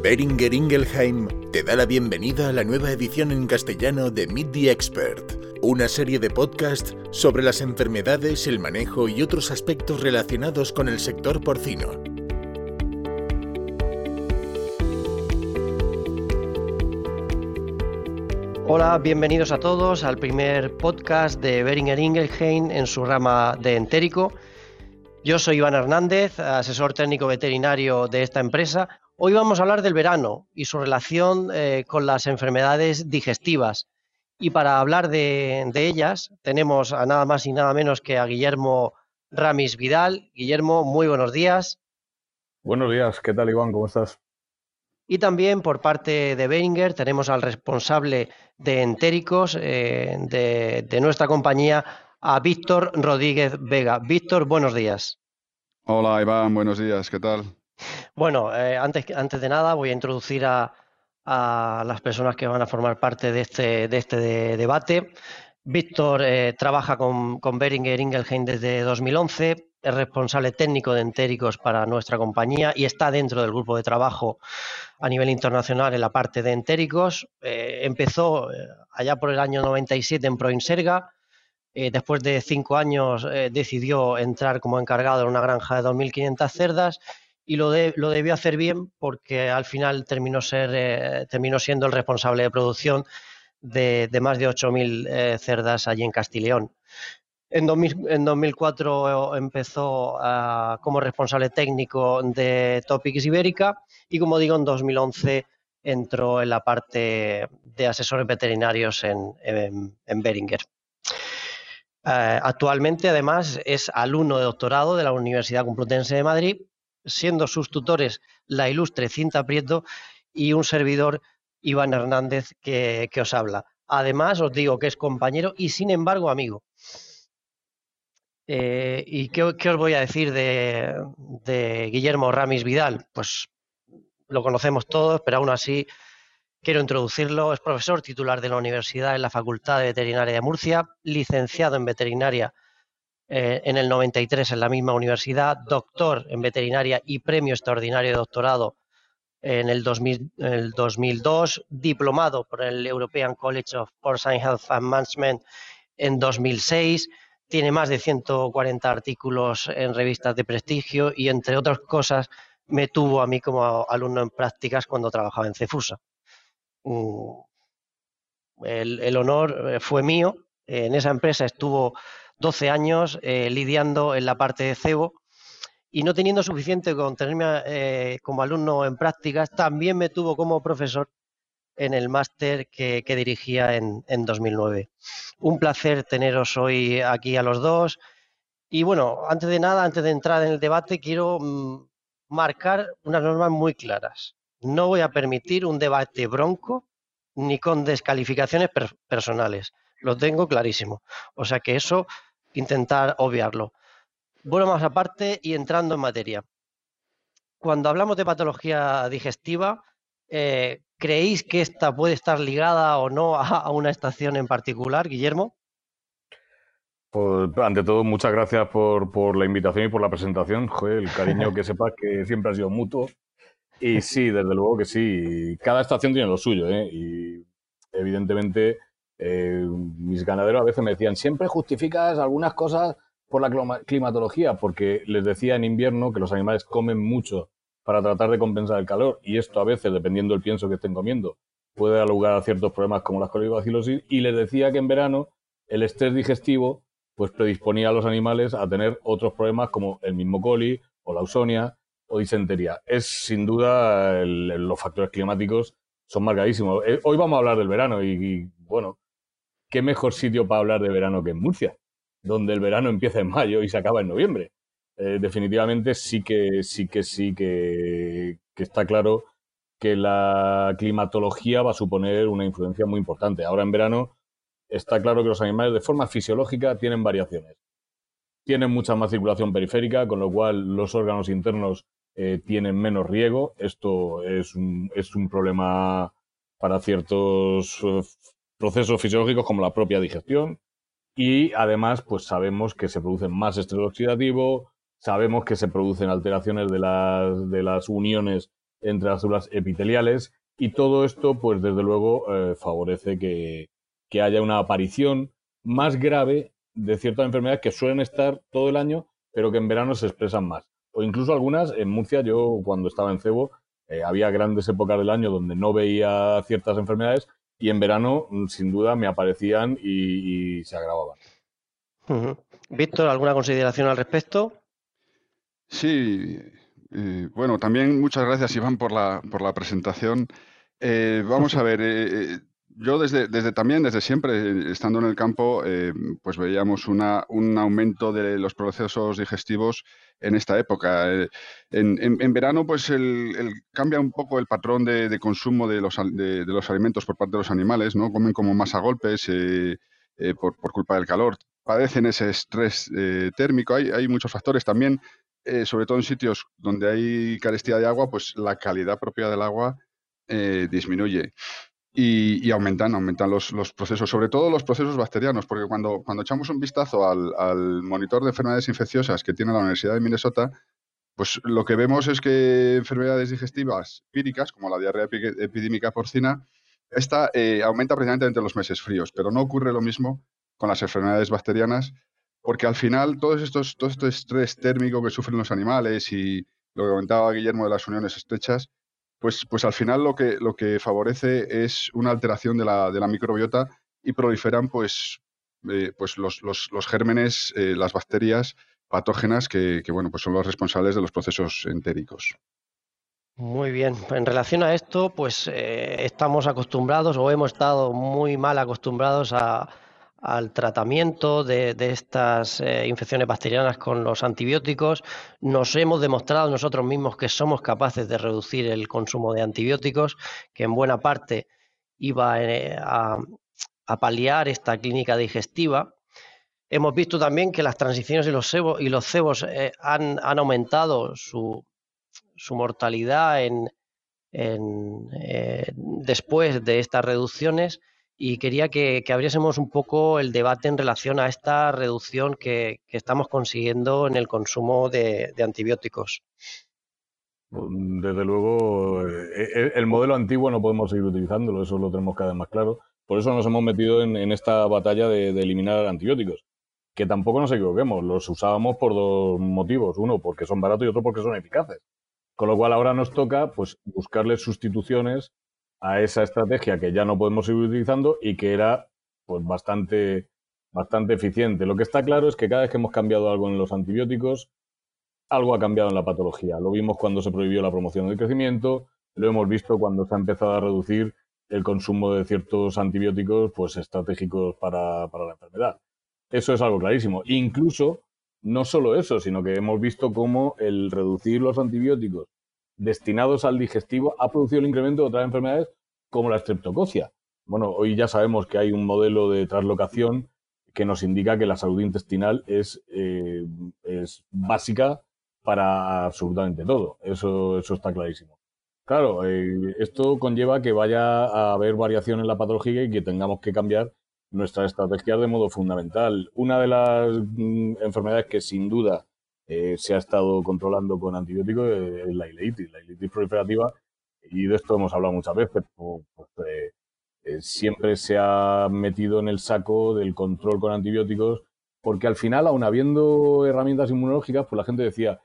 Beringer Ingelheim te da la bienvenida a la nueva edición en castellano de Meet the Expert, una serie de podcasts sobre las enfermedades, el manejo y otros aspectos relacionados con el sector porcino. Hola, bienvenidos a todos al primer podcast de Beringer Ingelheim en su rama de entérico. Yo soy Iván Hernández, asesor técnico veterinario de esta empresa. Hoy vamos a hablar del verano y su relación eh, con las enfermedades digestivas. Y para hablar de, ellas tenemos a nada más y nada menos que a Guillermo Ramis Vidal. Guillermo, muy buenos días. Buenos días, ¿qué tal Iván? ¿Cómo estás? Y también por parte de Beringer tenemos al responsable de entéricos eh, de nuestra compañía, a Víctor Rodríguez Vega. Víctor, buenos días. Hola Iván, buenos días, ¿qué tal? Bueno, eh, antes, antes de nada voy a introducir a, las personas que van a formar parte de este, de este debate. Víctor eh, trabaja con, con Beringer Ingelheim desde 2011, es responsable técnico de entéricos para nuestra compañía y está dentro del grupo de trabajo a nivel internacional en la parte de entéricos. Eh, empezó allá por el año 97 en Proinserga, después de cinco años decidió entrar como encargado en una granja de 2.500 cerdas y lo, debió hacer bien porque al final terminó, eh, siendo el responsable de producción de, más de 8.000 cerdas allí en Castileón. En, en 2004 empezó como responsable técnico de Topics Ibérica y como digo, en 2011 entró en la parte de asesores veterinarios en, en Beringer. Eh, actualmente, además, es alumno de doctorado de la Universidad Complutense de Madrid, siendo sus tutores la ilustre Cinta Prieto y un servidor, Iván Hernández, que, os habla. Además, os digo que es compañero y, sin embargo, amigo. Eh, ¿Y qué, os voy a decir de, de Guillermo Ramis Vidal? Pues lo conocemos todos, pero aún así Quiero introducirlo. Es profesor titular de la Universidad en la Facultad de Veterinaria de Murcia, licenciado en veterinaria eh, en el 93 en la misma universidad, doctor en veterinaria y premio extraordinario de doctorado en el, 2002, diplomado por el European College of Porcine Health and Management en 2006. Tiene más de 140 artículos en revistas de prestigio y, entre otras cosas, me tuvo a mí como alumno en prácticas cuando trabajaba en Cefusa. Mm, el, honor eh, fue mío. En esa empresa estuvo 12 años eh, lidiando en la parte de cebo y no teniendo suficiente con tenerme eh, como alumno en prácticas, también me tuvo como profesor en el máster que, dirigía en, 2009. Un placer teneros hoy aquí a los dos. Y bueno, antes de nada, antes de entrar en el debate, quiero mm, marcar unas normas muy claras no voy a permitir un debate bronco ni con descalificaciones personales. Lo tengo clarísimo. O sea que eso, intentar obviarlo. Bueno, más aparte y entrando en materia. Cuando hablamos de patología digestiva, eh, ¿creéis que esta puede estar ligada o no a, una estación en particular, Guillermo? Pues, ante todo, muchas gracias por, por, la invitación y por la presentación. Joder, el cariño que sepas que siempre ha sido mutuo. Y sí, desde luego que sí. Cada estación tiene lo suyo, ¿eh? Y evidentemente eh, mis ganaderos a veces me decían, siempre justificas algunas cosas por la climatología, porque les decía en invierno que los animales comen mucho para tratar de compensar el calor y esto a veces, dependiendo del pienso que estén comiendo, puede dar lugar a ciertos problemas como la colibacilosis y les decía que en verano el estrés digestivo pues predisponía a los animales a tener otros problemas como el mismo coli o la ausonia o disentería. Es sin duda los factores climáticos son marcadísimos. Eh, hoy vamos a hablar del verano y, bueno, qué mejor sitio para hablar de verano que en Murcia, donde el verano empieza en mayo y se acaba en noviembre. Eh, definitivamente sí que sí que sí que, está claro que la climatología va a suponer una influencia muy importante. Ahora en verano está claro que los animales de forma fisiológica tienen variaciones. Tienen mucha más circulación periférica, con lo cual los órganos internos eh, tienen menos riego. Esto es un, es un problema para ciertos eh, procesos fisiológicos como la propia digestión. Y además, pues sabemos que se produce más estrés oxidativo, sabemos que se producen alteraciones de las, de las uniones entre las células epiteliales y todo esto, pues desde luego, eh, favorece que, que haya una aparición más grave de ciertas enfermedades que suelen estar todo el año, pero que en verano se expresan más. O incluso algunas, en Murcia, yo cuando estaba en Cebo, eh, había grandes épocas del año donde no veía ciertas enfermedades y en verano, mm, sin duda, me aparecían y, se agravaban. Víctor, ¿alguna consideración al respecto? Sí, eh, bueno, también muchas gracias, Iván, por la, por la presentación. Eh, vamos a ver, yo desde, desde también, desde siempre, estando en el campo, pues veíamos una, un aumento de los procesos digestivos en esta época. Eh, en, verano, pues el, cambia un poco el patrón de, consumo de los, de, los, alimentos por parte de los animales, ¿no? Comen como más a golpes eh, eh, por, culpa del calor. Padecen ese estrés térmico. Hay, hay, muchos factores también, sobre todo en sitios donde hay carestía de agua, pues la calidad propia del agua disminuye y, aumentan, aumentan los, procesos, sobre todo los procesos bacterianos, porque cuando, cuando echamos un vistazo al, monitor de enfermedades infecciosas que tiene la Universidad de Minnesota, pues lo que vemos es que enfermedades digestivas píricas, como la diarrea epidémica porcina, esta eh, aumenta precisamente entre los meses fríos, pero no ocurre lo mismo con las enfermedades bacterianas, porque al final todos estos, todo este estrés térmico que sufren los animales y lo que comentaba Guillermo de las uniones estrechas, pues, pues al final lo que, lo que favorece es una alteración de la, de la microbiota y proliferan pues, eh, pues los, los, gérmenes, eh, las bacterias patógenas que, bueno, pues son los responsables de los procesos entéricos. Muy bien, en relación a esto, pues eh, estamos acostumbrados o hemos estado muy mal acostumbrados a, al tratamiento de, estas eh, infecciones bacterianas con los antibióticos. Nos hemos demostrado nosotros mismos que somos capaces de reducir el consumo de antibióticos, que en buena parte iba eh, a, paliar esta clínica digestiva. Hemos visto también que las transiciones y los, y los cebos eh, han, aumentado su, mortalidad después de estas reducciones y quería que, abriésemos un poco el debate en relación a esta reducción que, estamos consiguiendo en el consumo de, antibióticos. Pues, desde luego, eh, eh, el modelo antiguo no podemos seguir utilizándolo, eso lo tenemos cada vez más claro. Por eso nos hemos metido en, esta batalla de, eliminar antibióticos. Que tampoco nos equivoquemos, los usábamos por dos motivos. Uno, porque son baratos y otro, porque son eficaces. Con lo cual ahora nos toca pues, buscarles sustituciones a esa estrategia que ya no podemos seguir utilizando y que era pues bastante, bastante eficiente. Lo que está claro es que cada vez que hemos cambiado algo en los antibióticos, algo ha cambiado en la patología. Lo vimos cuando se prohibió la promoción del crecimiento, lo hemos visto cuando se ha empezado a reducir el consumo de ciertos antibióticos pues estratégicos para, para la enfermedad. Eso es algo clarísimo. Incluso, no solo eso, sino que hemos visto cómo el reducir los antibióticos destinados al digestivo ha producido el incremento de otras enfermedades como la streptococia. Bueno, hoy ya sabemos que hay un modelo de traslocación que nos indica que la salud intestinal es, eh, es básica para absolutamente todo. Eso, eso está clarísimo. Claro, eh, esto conlleva que vaya a haber variación en la patología y que tengamos que cambiar nuestra estrategia de modo fundamental. Una de las mm, enfermedades que sin duda eh, se ha estado controlando con antibióticos eh, es la ileitis, la ileitis proliferativa, y de esto hemos hablado muchas veces. Pues, eh, siempre se ha metido en el saco del control con antibióticos, porque al final, aun habiendo herramientas inmunológicas, pues la gente decía,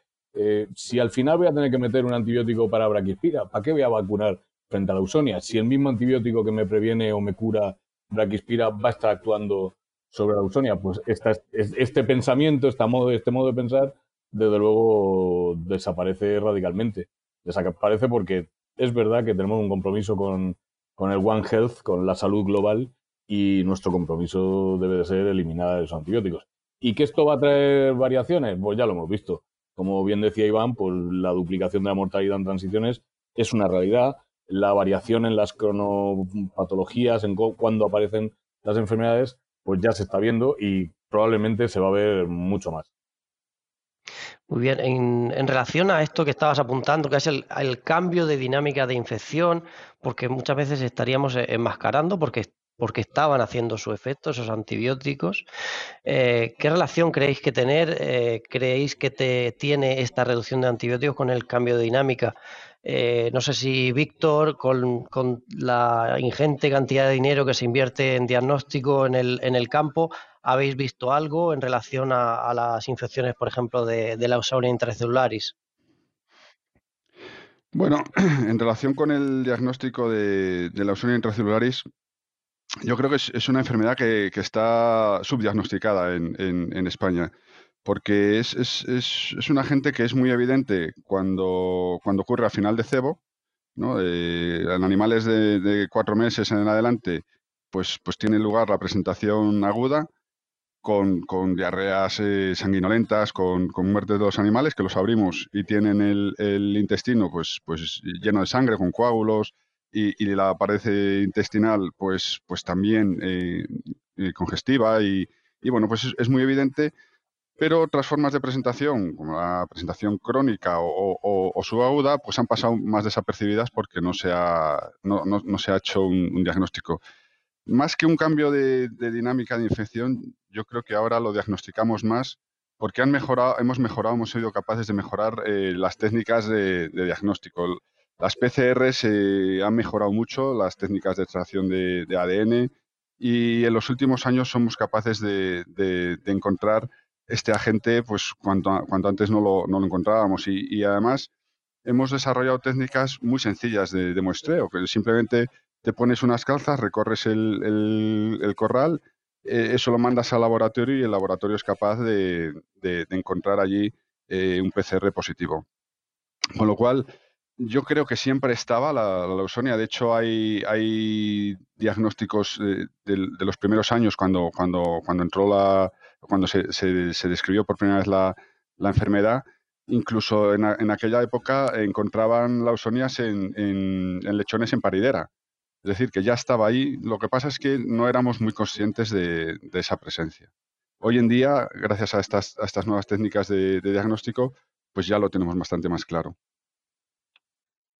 si al final voy a tener que meter un antibiótico para braquispira, ¿para qué voy a vacunar frente a la usonia? Si el mismo antibiótico que me previene o me cura braquispira va a estar actuando sobre la usonia, pues este pensamiento, este modo de pensar desde luego desaparece radicalmente. Desaparece porque es verdad que tenemos un compromiso con, el One Health, con la salud global, y nuestro compromiso debe de ser eliminar esos antibióticos. ¿Y que esto va a traer variaciones? Pues ya lo hemos visto. Como bien decía Iván, pues la duplicación de la mortalidad en transiciones es una realidad. La variación en las cronopatologías, en cuando aparecen las enfermedades, pues ya se está viendo y probablemente se va a ver mucho más. Muy bien, en, relación a esto que estabas apuntando, que es el, cambio de dinámica de infección, porque muchas veces estaríamos e, enmascarando, porque porque estaban haciendo su efecto esos antibióticos. Eh, ¿Qué relación creéis que tener? Eh, ¿Creéis que te, tiene esta reducción de antibióticos con el cambio de dinámica? Eh, no sé si Víctor, con, la ingente cantidad de dinero que se invierte en diagnóstico en el, en el campo, ¿habéis visto algo en relación a, las infecciones, por ejemplo, de, de la Ausauria intracelularis? Bueno, en relación con el diagnóstico de, de la intracelularis, yo creo que es, una enfermedad que, está subdiagnosticada en, España, porque es, un agente que es muy evidente cuando, cuando ocurre a final de cebo, ¿no? Eh, en animales de, cuatro meses en adelante, pues, pues tiene lugar la presentación aguda con, diarreas eh, sanguinolentas, con, con muerte de los animales que los abrimos y tienen el, intestino pues, pues lleno de sangre, con coágulos, y, la pared intestinal pues, pues también eh, eh, congestiva y, bueno, pues es, muy evidente, pero otras formas de presentación, como la presentación crónica o, subaguda, pues han pasado más desapercibidas porque no se ha, no, se ha hecho un, diagnóstico. Más que un cambio de, dinámica de infección, yo creo que ahora lo diagnosticamos más porque han mejorado, hemos mejorado, hemos sido capaces de mejorar eh, las técnicas de, de diagnóstico las PCR se han mejorado mucho, las técnicas de extracción de, ADN, y en los últimos años somos capaces de, encontrar este agente pues cuanto, antes no lo, encontrábamos. Y, además hemos desarrollado técnicas muy sencillas de, muestreo, que simplemente te pones unas calzas, recorres el, corral, eh, eso lo mandas al laboratorio y el laboratorio es capaz de, encontrar allí eh, un PCR positivo. Con lo cual, yo creo que siempre estaba la, leusonia. De hecho, hay, hay diagnósticos de, los primeros años cuando, cuando, cuando entró la, cuando se, se, describió por primera vez la, enfermedad. Incluso en, en, aquella época encontraban lausonias en, en, lechones en paridera. Es decir, que ya estaba ahí. Lo que pasa es que no éramos muy conscientes de, esa presencia. Hoy en día, gracias a estas, nuevas técnicas de diagnóstico, pues ya lo tenemos bastante más claro.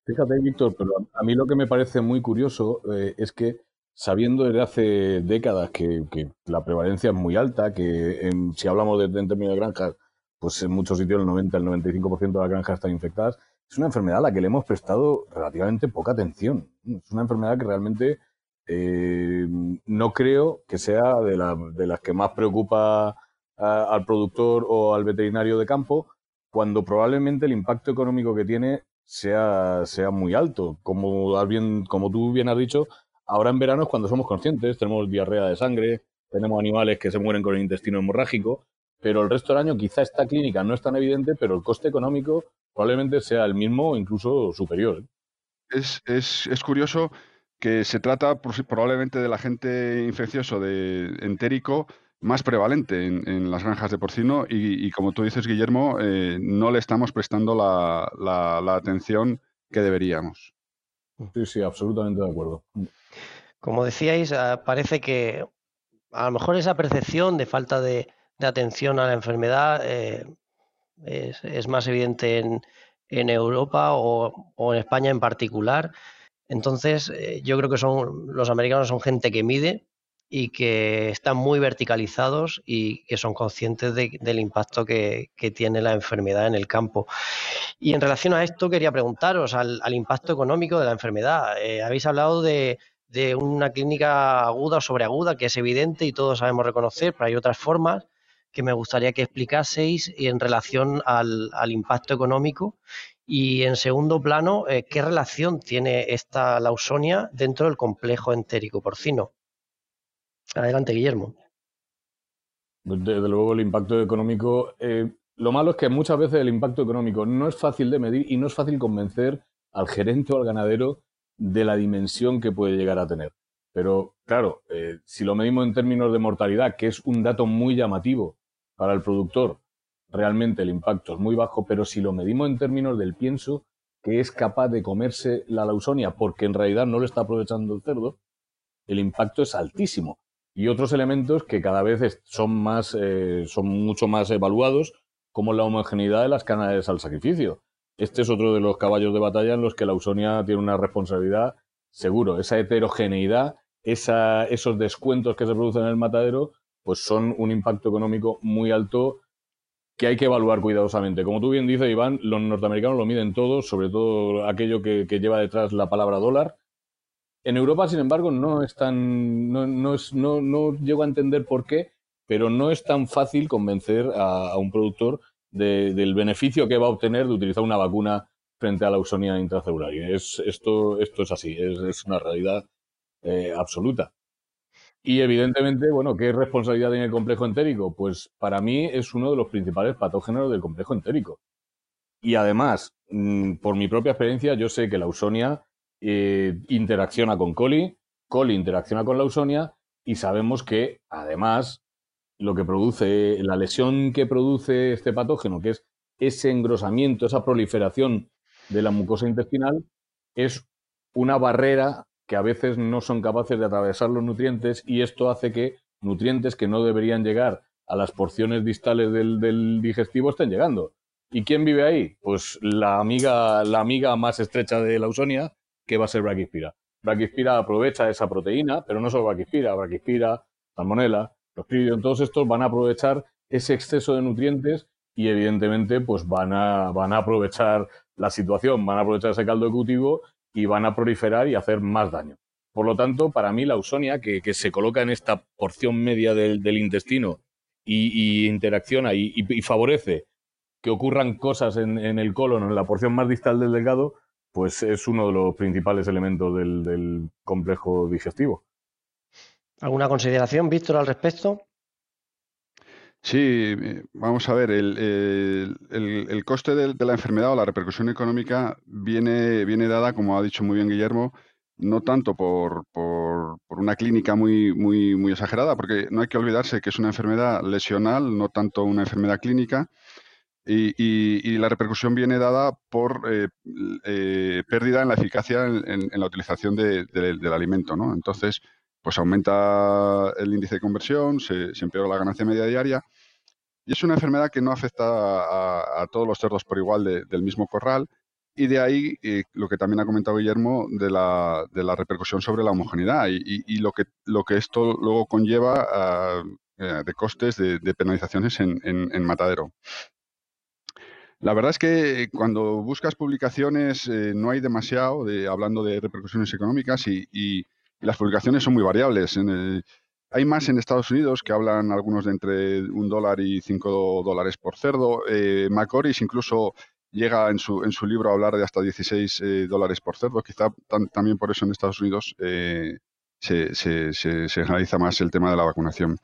Fíjate, Víctor, pero a mí lo que me parece muy curioso eh, es que sabiendo desde hace décadas que, la prevalencia es muy alta, que si hablamos de, en términos de granjas, pues en muchos sitios el 90, el 95% de las granjas están infectadas, es una enfermedad a la que le hemos prestado relativamente poca atención. Es una enfermedad que realmente eh, no creo que sea de, de las que más preocupa al productor o al veterinario de campo, cuando probablemente el impacto económico que tiene sea, sea muy alto. Como, bien, como tú bien has dicho, ahora en verano es cuando somos conscientes, tenemos diarrea de sangre, tenemos animales que se mueren con el intestino hemorrágico, pero el resto del año quizá esta clínica no es tan evidente, pero el coste económico probablemente sea el mismo o incluso superior. ¿eh? Es, es, es curioso que se trata probablemente del agente infeccioso de entérico más prevalente en, las granjas de porcino y, como tú dices, Guillermo, eh, no le estamos prestando la, atención que deberíamos. Sí, sí, absolutamente de acuerdo. Como decíais, ah, parece que a lo mejor esa percepción de falta de, atención a la enfermedad eh, es, más evidente en, Europa o, en España en particular. Entonces, eh, yo creo que son los americanos son gente que mide y que están muy verticalizados y que son conscientes del impacto que, tiene la enfermedad en el campo. Y en relación a esto quería preguntaros al, impacto económico de la enfermedad. Eh, habéis hablado de, una clínica aguda o sobreaguda que es evidente y todos sabemos reconocer, pero hay otras formas que me gustaría que explicaseis en relación al, impacto económico y en segundo plano, eh, ¿qué relación tiene esta lausonia dentro del complejo entérico porcino? Adelante, Guillermo. Desde luego, el impacto económico. Eh, lo malo es que muchas veces el impacto económico no es fácil de medir y no es fácil convencer al gerente o al ganadero de la dimensión que puede llegar a tener. Pero claro, eh, si lo medimos en términos de mortalidad, que es un dato muy llamativo para el productor, realmente el impacto es muy bajo, pero si lo medimos en términos del pienso, que es capaz de comerse la lausonia porque en realidad no lo está aprovechando el cerdo, el impacto es altísimo y otros elementos que cada vez son más, eh, son mucho más evaluados, como la homogeneidad de las canales al sacrificio. Este es otro de los caballos de batalla en los que la Ausonia tiene una responsabilidad seguro, esa heterogeneidad esos descuentos que se producen en el matadero, pues son un impacto económico muy alto que hay que evaluar cuidadosamente. Como tú bien dices, Iván, los norteamericanos lo miden todo, sobre todo aquello que, lleva detrás la palabra dólar. En Europa, sin embargo, no es tan, no, no, es, no, no llego a entender por qué, pero no es tan fácil convencer a, un productor del beneficio que va a obtener de utilizar una vacuna frente a la ausonia intracelular. es, esto, esto es así, es, una realidad eh, absoluta. Y evidentemente, bueno, ¿qué responsabilidad tiene el complejo entérico? Pues para mí es uno de los principales patógenos del complejo entérico. Y además, mm, por mi propia experiencia, yo sé que la ausonia eh, interacciona con coli, coli interacciona con la ausonia y sabemos que además lo que produce, la lesión que produce este patógeno, que es ese engrosamiento, esa proliferación de la mucosa intestinal, es una barrera que a veces no son capaces de atravesar los nutrientes y esto hace que nutrientes que no deberían llegar a las porciones distales del, digestivo estén llegando. ¿Y quién vive ahí? Pues la amiga, la amiga más estrecha de la ausonia, que va a ser Brachispira. Brachispira aprovecha esa proteína, pero no solo Brachispira, Brachispira, Salmonella, los todos estos van a aprovechar ese exceso de nutrientes y evidentemente pues van a, van a aprovechar la situación, van a aprovechar ese caldo cultivo y van a proliferar y hacer más daño. Por lo tanto, para mí la ausonia, que, se coloca en esta porción media del, intestino y, interacciona y, favorece que ocurran cosas en, el colon, en la porción más distal del delgado, pues es uno de los principales elementos del, complejo digestivo. ¿Alguna consideración, Víctor, al respecto? Sí, eh, vamos a ver, el, coste de, la enfermedad o la repercusión económica viene, viene dada, como ha dicho muy bien Guillermo, no tanto por, una clínica muy, muy, muy exagerada, porque no hay que olvidarse que es una enfermedad lesional, no tanto una enfermedad clínica, y, la repercusión viene dada por eh, eh, pérdida en la eficacia en, la utilización del alimento, ¿no? Entonces, pues aumenta el índice de conversión, se, empeora la ganancia media diaria. Y es una enfermedad que no afecta a, todos los cerdos por igual del mismo corral. Y de ahí lo que también ha comentado Guillermo de la, repercusión sobre la homogeneidad y, lo, que, lo que esto luego conlleva eh, de costes de, penalizaciones en, matadero. La verdad es que cuando buscas publicaciones eh, no hay demasiado de, hablando de repercusiones económicas y las publicaciones son muy variables. hay más en Estados Unidos que hablan algunos de entre un dólar y cinco dólares por cerdo. Eh, Macoris incluso llega en su, en su libro a hablar de hasta 16 eh, dólares por cerdo. Quizá también por eso en Estados Unidos eh, se, se, se, analiza más el tema de la vacunación.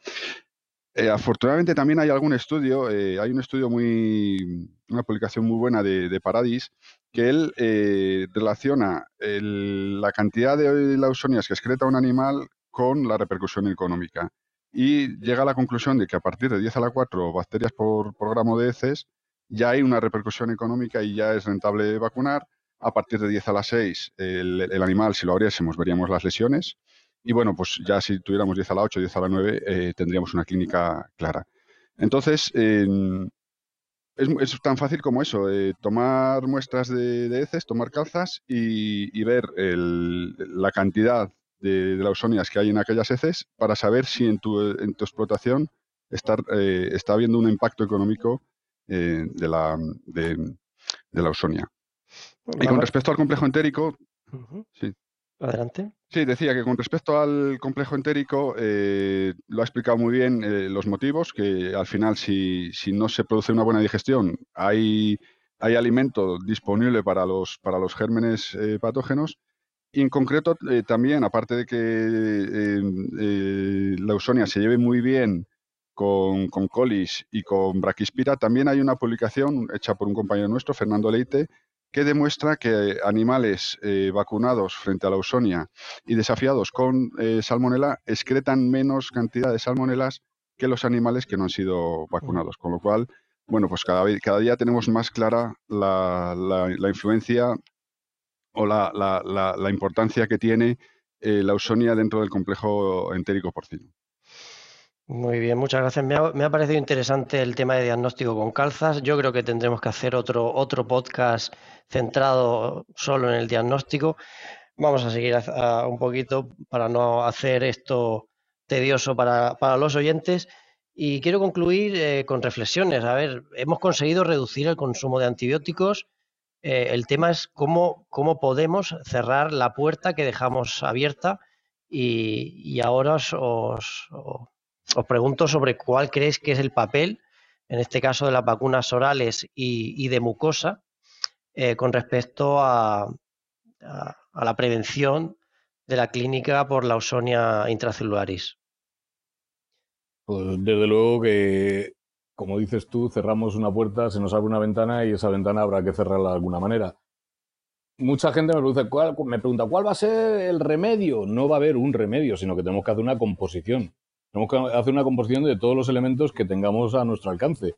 Eh, afortunadamente también hay algún estudio, hay un estudio muy, una publicación muy buena de, Paradis, que él eh, relaciona la cantidad de lausonias que excreta un animal con la repercusión económica. Y llega a la conclusión de que a partir de 10 a la 4 bacterias por, gramo de heces, ya hay una repercusión económica y ya es rentable vacunar. A partir de 10 a la 6, el, animal, si lo abriésemos, veríamos las lesiones. Y bueno, pues ya si tuviéramos 10 a la 8, 10 a la 9, eh, tendríamos una clínica clara. Entonces, es, tan fácil como eso, eh, tomar muestras de, heces, tomar calzas y, ver la cantidad de, de, lausonias que hay en aquellas heces para saber si en tu, en tu explotación está, eh, está habiendo un impacto económico eh, de, la, de, la ausonia. Y con respecto al complejo entérico, sí. Adelante. Sí, decía que con respecto al complejo entérico, eh, lo ha explicado muy bien eh, los motivos, que al final si, no se produce una buena digestión, hay, hay alimento disponible para los, para los gérmenes eh, patógenos. Y en concreto también, aparte de que la ausonia se lleve muy bien con, con colis y con braquispira, también hay una publicación hecha por un compañero nuestro, Fernando Leite, que demuestra que animales eh, vacunados frente a la ausonia y desafiados con eh, salmonela excretan menos cantidad de salmonelas que los animales que no han sido vacunados. Con lo cual, bueno, pues cada, día tenemos más clara la, influencia o la, importancia que tiene eh, la ausonia dentro del complejo entérico porcino. Muy bien, muchas gracias. Me ha, parecido interesante el tema de diagnóstico con calzas. Yo creo que tendremos que hacer otro, otro podcast centrado solo en el diagnóstico. vamos a seguir un poquito para no hacer esto tedioso para, los oyentes. Y quiero concluir eh, con reflexiones. A ver, hemos conseguido reducir el consumo de antibióticos. Eh, el tema es cómo, cómo podemos cerrar la puerta que dejamos abierta. Y, ahora os, os, pregunto sobre cuál creéis que es el papel, en este caso de las vacunas orales y, de mucosa, eh, con respecto a, a la prevención de la clínica por la Ausonia intracelularis. Pues desde luego que, como dices tú, cerramos una puerta, se nos abre una ventana y esa ventana habrá que cerrarla de alguna manera. Mucha gente me pregunta, ¿cuál, me pregunta, ¿cuál va a ser el remedio? No va a haber un remedio, sino que tenemos que hacer una composición. Tenemos que hacer una composición de todos los elementos que tengamos a nuestro alcance.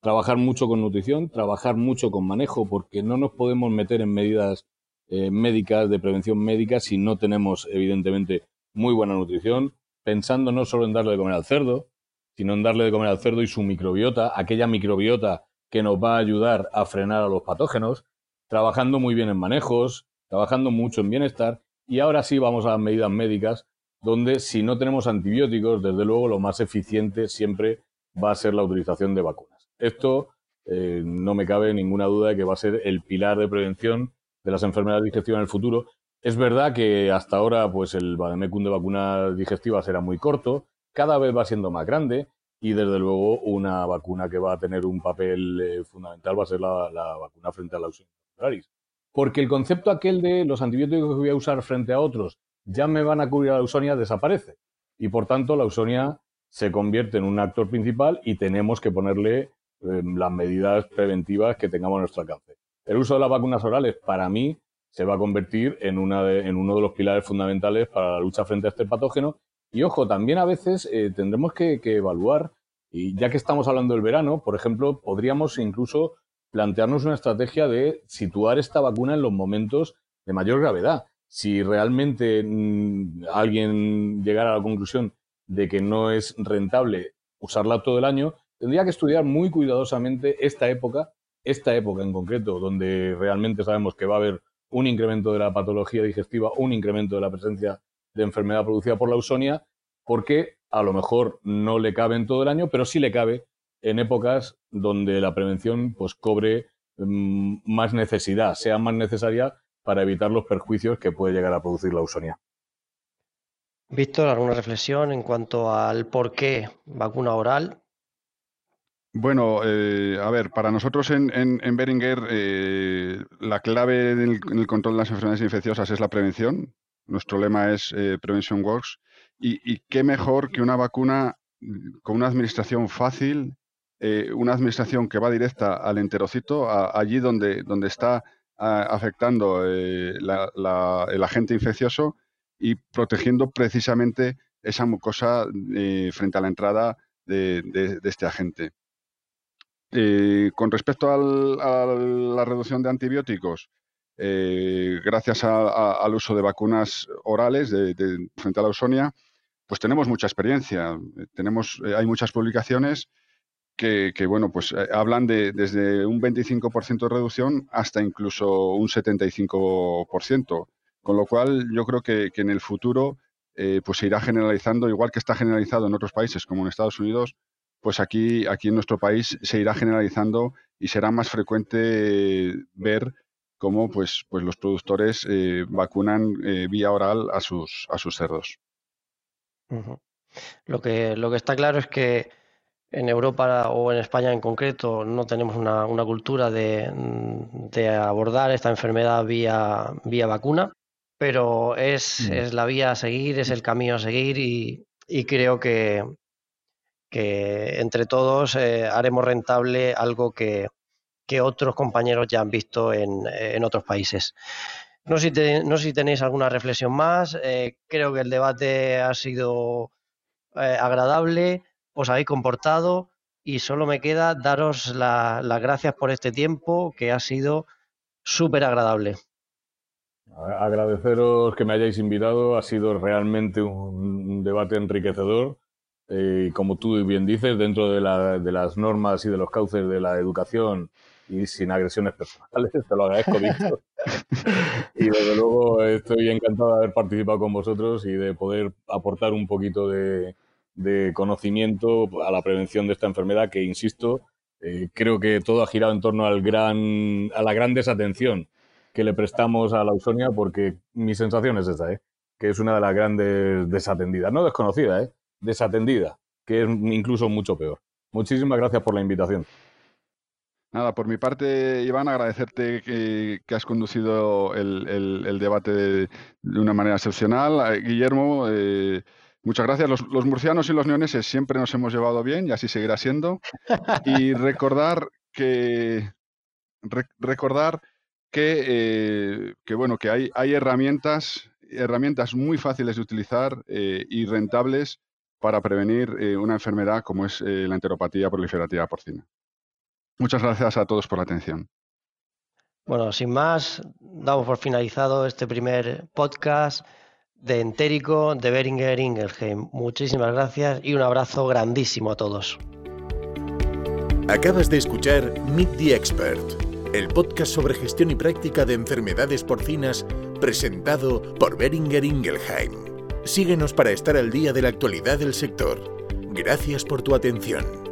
Trabajar mucho con nutrición, trabajar mucho con manejo, porque no nos podemos meter en medidas eh, médicas, de prevención médica, si no tenemos, evidentemente, muy buena nutrición, pensando no solo en darle de comer al cerdo, sino en darle de comer al cerdo y su microbiota, aquella microbiota que nos va a ayudar a frenar a los patógenos, trabajando muy bien en manejos, trabajando mucho en bienestar, y ahora sí vamos a las medidas médicas, donde si no tenemos antibióticos, desde luego lo más eficiente siempre va a ser la utilización de vacunas. Esto eh, no me cabe ninguna duda de que va a ser el pilar de prevención de las enfermedades digestivas en el futuro es verdad que hasta ahora pues el Bademecum de vacunas digestivas era muy corto, cada vez va siendo más grande y desde luego una vacuna que va a tener un papel eh, fundamental va a ser la, vacuna frente a la Ausonia Porque el concepto aquel de los antibióticos que voy a usar frente a otros ya me van a cubrir a la Ausonia desaparece. Y por tanto la Ausonia se convierte en un actor principal y tenemos que ponerle em, las medidas preventivas que tengamos a nuestro alcance. El uso de las vacunas orales para mí se va a convertir en, uno de los pilares fundamentales para la lucha frente a este patógeno. Y ojo, también a veces eh, tendremos que, evaluar, y ya que estamos hablando del verano, por ejemplo, podríamos incluso plantearnos una estrategia de situar esta vacuna en los momentos de mayor gravedad. Si realmente mm, alguien llegara a la conclusión de que no es rentable usarla todo el año, tendría que estudiar muy cuidadosamente esta época, esta época en concreto, donde realmente sabemos que va a haber un incremento de la patología digestiva, un incremento de la presencia de enfermedad producida por la ausonia, porque a lo mejor no le cabe en todo el año, pero sí le cabe en épocas donde la prevención pues cobre mm, más necesidad, sea más necesaria para evitar los perjuicios que puede llegar a producir la ausonia. Víctor, ¿alguna reflexión en cuanto al por qué vacuna oral bueno, eh, a ver, para nosotros en, en, Beringer eh, la clave en el, control de las enfermedades infecciosas es la prevención. Nuestro lema es eh, Prevention Works. Y, qué mejor que una vacuna con una administración fácil, una administración que va directa al enterocito, allí donde, donde está afectando el agente infeccioso y protegiendo precisamente esa mucosa frente a la entrada de este agente. Eh, con respecto a la reducción de antibióticos, eh, gracias al uso de vacunas orales de, frente a la ausonia, pues tenemos mucha experiencia. Tenemos, eh, hay muchas publicaciones que, bueno, pues hablan de desde un 25% de reducción hasta incluso un 75%. Con lo cual, yo creo que, en el futuro pues se irá generalizando, igual que está generalizado en otros países como en Estados Unidos, pues aquí, aquí en nuestro país se irá generalizando y será más frecuente ver cómo pues, pues los productores eh, vacunan eh, vía oral a sus, a sus cerdos. lo, que, lo que está claro es que en Europa o en España en concreto no tenemos una, cultura de, abordar esta enfermedad vía, vía vacuna, pero es, mm. es, la vía a seguir, es el camino a seguir y creo que, que entre todos eh, haremos rentable algo que, otros compañeros ya han visto en, otros países. No sé, si no si tenéis alguna reflexión más. Eh, creo que el debate ha sido eh, agradable, os habéis comportado y solo me queda daros las gracias por este tiempo que ha sido súper agradable. Agradeceros que me hayáis invitado, ha sido realmente un debate enriquecedor eh, como tú bien dices, dentro de, las normas y de los cauces de la educación y sin agresiones personales, te lo agradezco, Víctor. y desde luego estoy encantado de haber participado con vosotros y de poder aportar un poquito de, conocimiento a la prevención de esta enfermedad que, insisto, eh, creo que todo ha girado en torno al gran, a la gran desatención que le prestamos a la Ausonia porque mi sensación es esa, ¿eh? que es una de las grandes desatendidas, no desconocida, ¿eh? desatendida, que es incluso mucho peor. Muchísimas gracias por la invitación. Nada, por mi parte, Iván, agradecerte que, has conducido el, debate de, una manera excepcional. Eh, Guillermo, eh, muchas gracias. Los, murcianos y los neoneses siempre nos hemos llevado bien y así seguirá siendo. Y recordar que recordar que, eh, bueno, que hay, hay herramientas, herramientas muy fáciles de utilizar y rentables para prevenir una enfermedad como es la enteropatía proliferativa porcina. Muchas gracias a todos por la atención. Bueno, sin más, damos por finalizado este primer podcast de Entérico de Beringer Ingelheim. Muchísimas gracias y un abrazo grandísimo a todos. Acabas de escuchar Meet the Expert, el podcast sobre gestión y práctica de enfermedades porcinas presentado por Beringer Ingelheim. Síguenos para estar al día de la actualidad del sector. Gracias por tu atención.